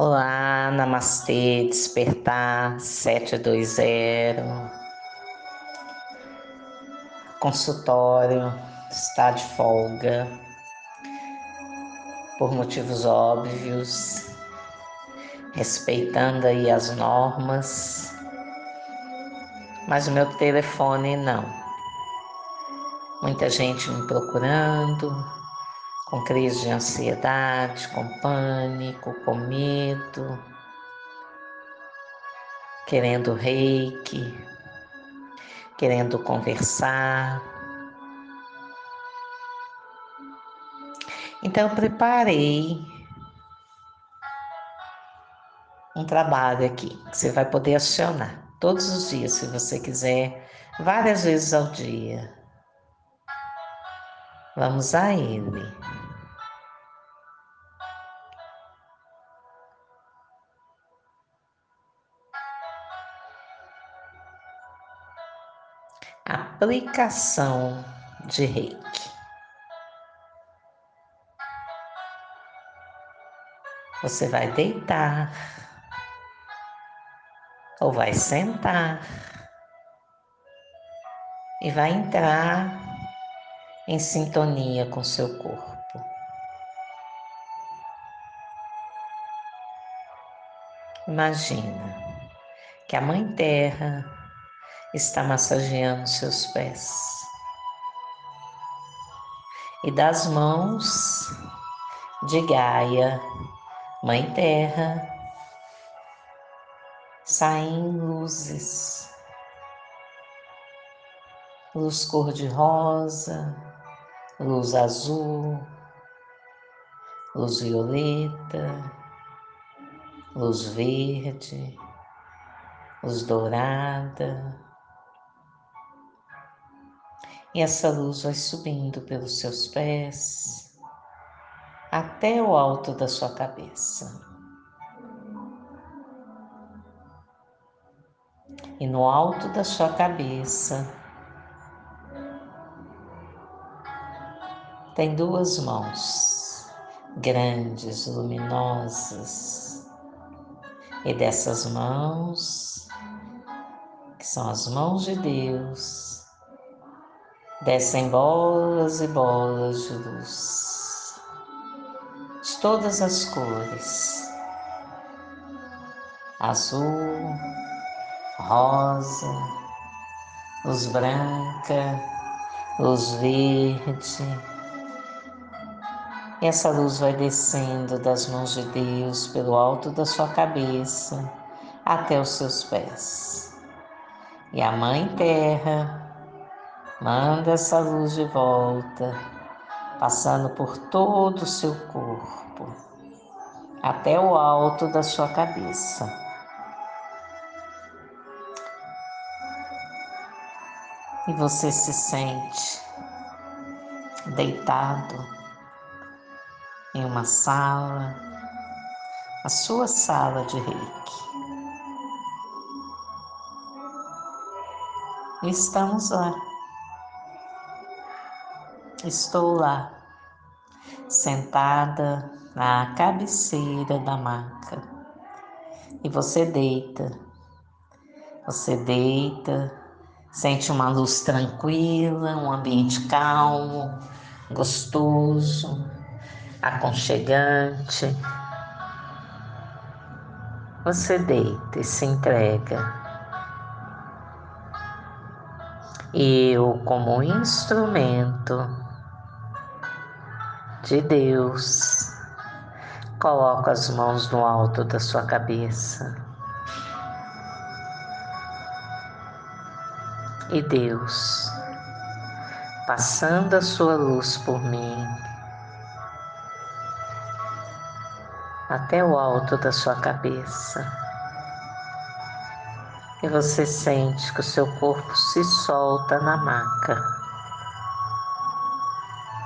Olá, Namastê, Despertar 720. Consultório está de folga por motivos óbvios, respeitando aí as normas, mas o meu telefone não. Muita gente me procurando, com crise de ansiedade, com pânico, com medo, querendo reiki, querendo conversar. Então preparei um trabalho aqui que você vai poder acionar todos os dias, se você quiser, várias vezes ao dia. Vamos a ele. Aplicação de reiki. Você vai deitar ou vai sentar e vai entrar em sintonia com seu corpo. Imagina que a Mãe Terra está massageando seus pés e das mãos de Gaia, Mãe Terra, saem luzes, luz cor-de-rosa, luz azul, luz violeta, luz verde, luz dourada. E essa luz vai subindo pelos seus pés até o alto da sua cabeça. E no alto da sua cabeça tem duas mãos grandes, luminosas, e dessas mãos, que são as mãos de Deus, descem bolas e bolas de luz, de todas as cores, azul, rosa, luz branca, luz verde, e essa luz vai descendo das mãos de Deus pelo alto da sua cabeça até os seus pés. E a Mãe Terra manda essa luz de volta, passando por todo o seu corpo, até o alto da sua cabeça. E você se sente deitado em uma sala, a sua sala de reiki. Estamos lá. Estou lá, sentada na cabeceira da maca. E você deita. Você deita, sente uma luz tranquila, um ambiente calmo, gostoso aconchegante. Você deita e se entrega. Eu, como instrumento de Deus, coloco as mãos no alto da sua cabeça. E Deus, passando a sua luz por mim, até o alto da sua cabeça. E você sente que o seu corpo se solta na maca.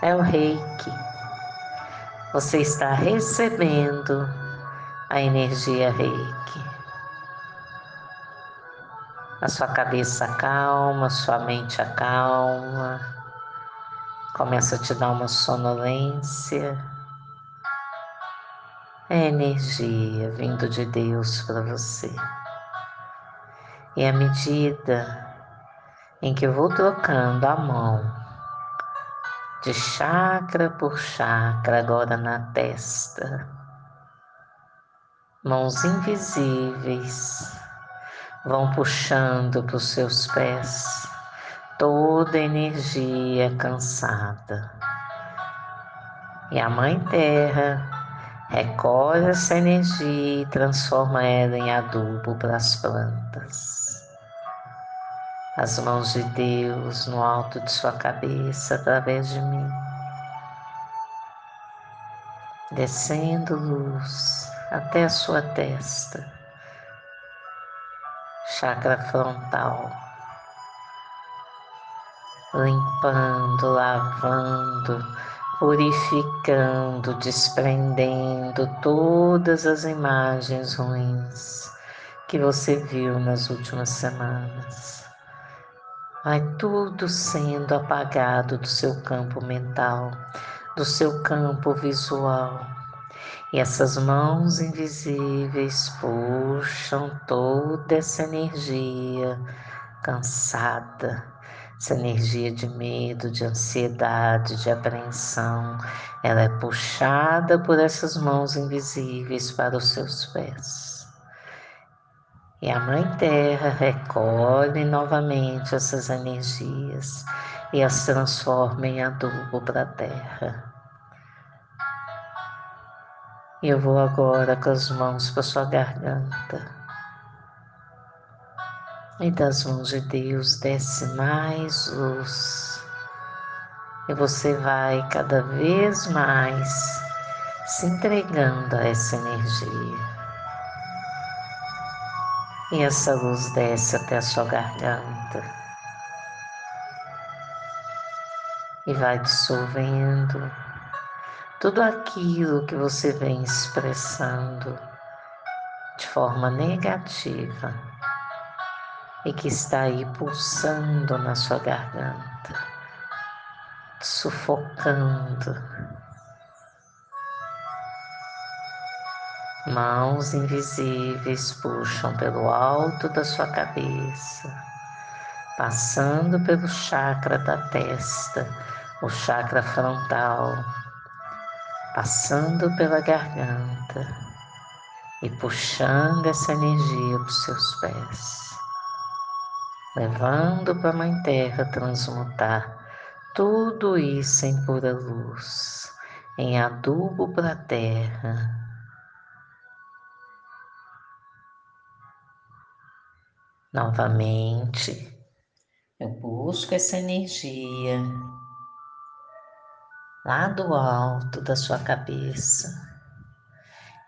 É o reiki. Você está recebendo a energia reiki. A sua cabeça calma, sua mente acalma, começa a te dar uma sonolência é energia vindo de Deus para você. E à medida em que eu vou trocando a mão de chakra por chakra, agora na testa, mãos invisíveis vão puxando para os seus pés toda a energia cansada. E a Mãe Terra recolhe essa energia e transforma ela em adubo para as plantas. As mãos de Deus no alto de sua cabeça através de mim, descendo luz até a sua testa, chakra frontal, limpando, lavando, purificando, desprendendo todas as imagens ruins que você viu nas últimas semanas. Vai tudo sendo apagado do seu campo mental, do seu campo visual. E essas mãos invisíveis puxam toda essa energia cansada, essa energia de medo, de ansiedade, de apreensão, ela é puxada por essas mãos invisíveis para os seus pés. E a Mãe Terra recolhe novamente essas energias e as transforma em adubo para a terra. Eu vou agora com as mãos para sua garganta e das mãos de Deus desce mais luz. E você vai cada vez mais se entregando a essa energia. E essa luz desce até a sua garganta. E vai dissolvendo tudo aquilo que você vem expressando de forma negativa e que está aí pulsando na sua garganta, sufocando. Mãos invisíveis puxam pelo alto da sua cabeça, passando pelo chakra da testa, o chakra frontal, passando pela garganta e puxando essa energia para os seus pés levando para a Mãe Terra transmutar tudo isso em pura luz, em adubo para a terra. Novamente, eu busco essa energia lá do alto da sua cabeça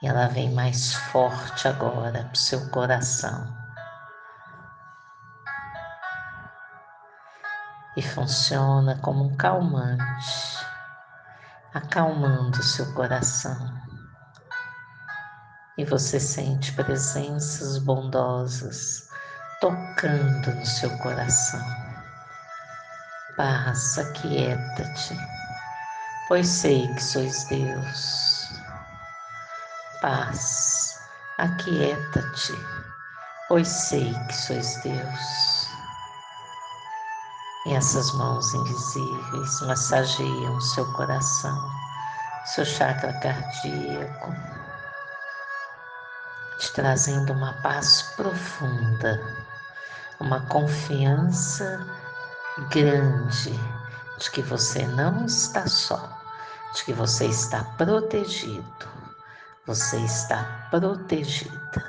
e ela vem mais forte agora para o seu coração. e funciona como um calmante, acalmando seu coração. E você sente presenças bondosas tocando no seu coração. Passa, aquieta-te, pois sei que sois Deus. Paz, aquieta-te, pois sei que sois Deus. E essas mãos invisíveis massageiam seu coração, seu chakra cardíaco, te trazendo uma paz profunda, uma confiança grande de que você não está só, de que você está protegido, você está protegida.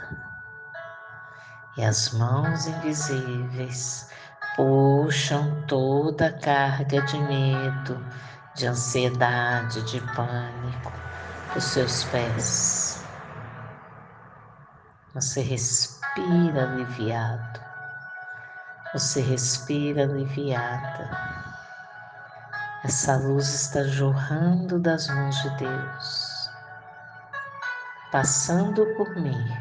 E as mãos invisíveis puxam toda a carga de medo, de ansiedade, de pânico dos seus pés. Você respira aliviado. Você respira aliviada. Essa luz está jorrando das mãos de Deus, passando por mim,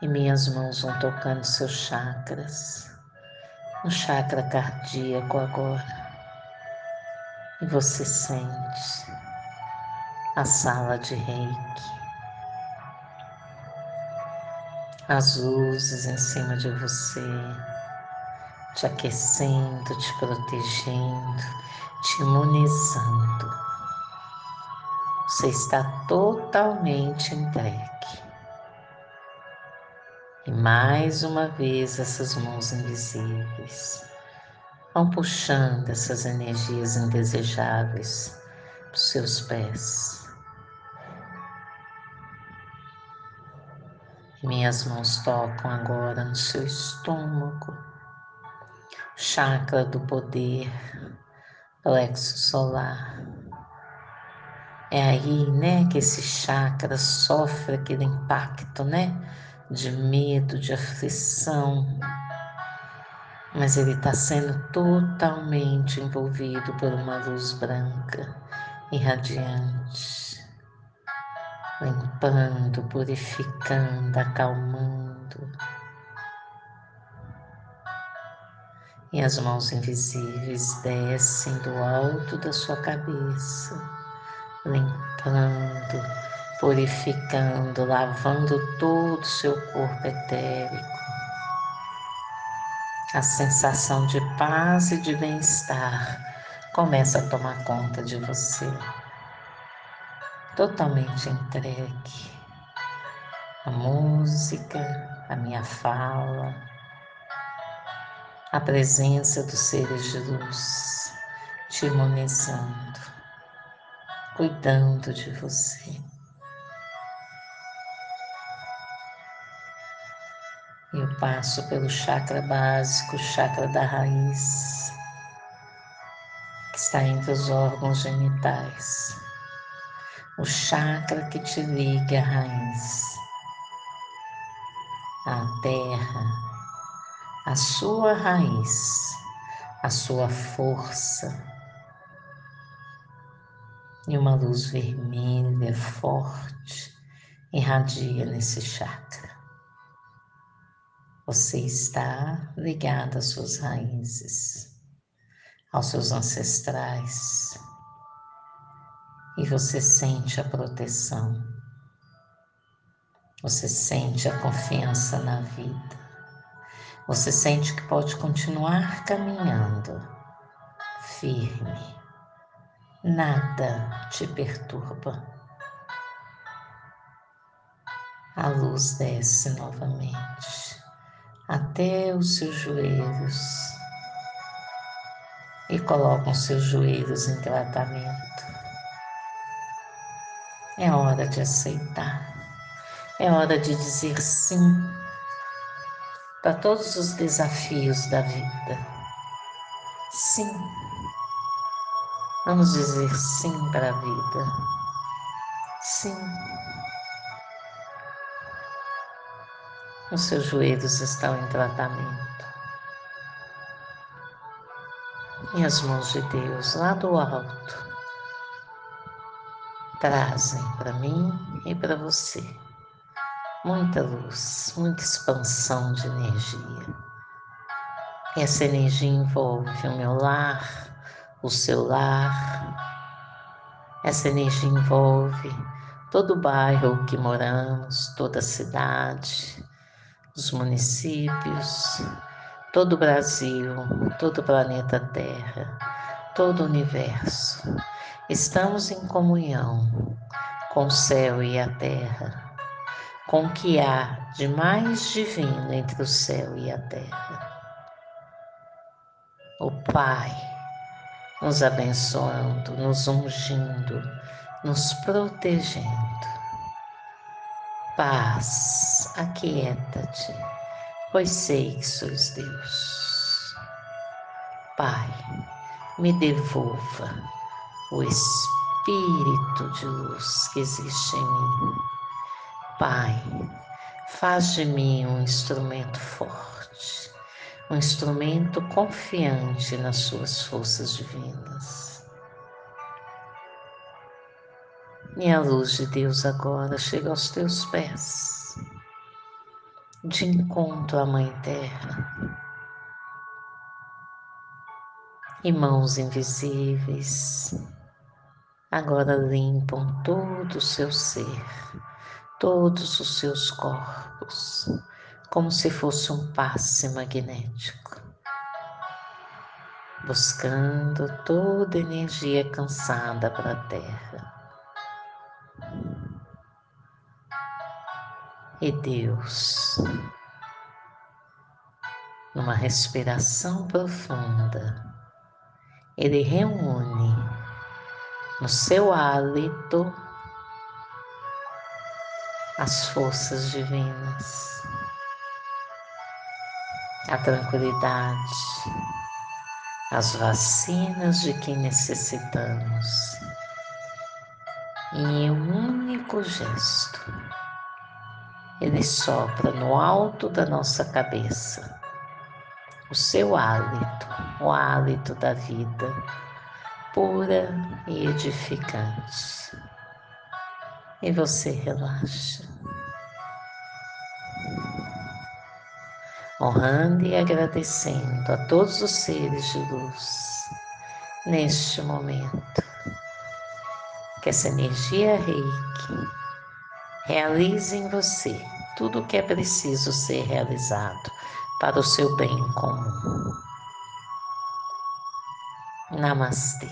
e minhas mãos vão tocando seus chakras no chakra cardíaco agora. E você sente a sala de reiki as luzes em cima de você, te aquecendo, te protegendo, te imunizando. Você está totalmente entregue. E mais uma vez essas mãos invisíveis vão puxando essas energias indesejáveis para os seus pés. Minhas mãos tocam agora no seu estômago, chakra do poder, plexo solar. É aí, né, que esse chakra sofre aquele impacto, né, de medo, de aflição. Mas ele está sendo totalmente envolvido por uma luz branca e radiante, limpando, purificando, acalmando. E as mãos invisíveis descem do alto da sua cabeça limpando, purificando, lavando todo o seu corpo etérico. A sensação de paz e de bem-estar começa a tomar conta de você. Totalmente entregue. A música, a minha fala, a presença dos seres de luz te imunizando cuidando de você. Eu passo pelo chakra básico, chakra da raiz, que está entre os órgãos genitais. O chakra que te liga à raiz, à terra, a sua raiz, a sua força. E uma luz vermelha forte irradia nesse chakra. Você está ligado às suas raízes, aos seus ancestrais, e você sente a proteção, você sente a confiança na vida, você sente que pode continuar caminhando firme. Nada te perturba. A luz desce novamente. Até os seus joelhos. E coloca os seus joelhos em tratamento. É hora de aceitar, é hora de dizer sim para todos os desafios da vida. Sim Vamos dizer sim para a vida. Sim. Os seus joelhos estão em tratamento. E as mãos de Deus lá do alto trazem para mim e para você muita luz, muita expansão de energia. Essa energia envolve o meu lar, o seu lar. Essa energia envolve todo o bairro que moramos, toda a cidade, os municípios, todo o Brasil, todo o planeta Terra, todo o universo. Estamos em comunhão com o céu e a terra, com o que há de mais divino entre o céu e a terra. O Pai nos abençoando, nos ungindo, nos protegendo. Paz, aquieta-te, pois sei que sois Deus. Pai, me devolva o Espírito de luz que existe em mim. Pai, faz de mim um instrumento forte um instrumento confiante nas suas forças divinas. E a luz de Deus agora chega aos teus pés, de encontro à Mãe Terra. E mãos invisíveis agora limpam todo o seu ser, todos os seus corpos, como se fosse um passe magnético, buscando toda energia cansada para a Terra. E Deus, numa respiração profunda, Ele reúne no seu hálito as forças divinas, a tranquilidade, as vacinas de que necessitamos. Em um único gesto, ele sopra no alto da nossa cabeça o seu hálito, o hálito da vida pura e edificante. E você relaxa. Honrando e agradecendo a todos os seres de luz neste momento. Que essa energia reiki realize em você tudo o que é preciso ser realizado para o seu bem comum. Namastê.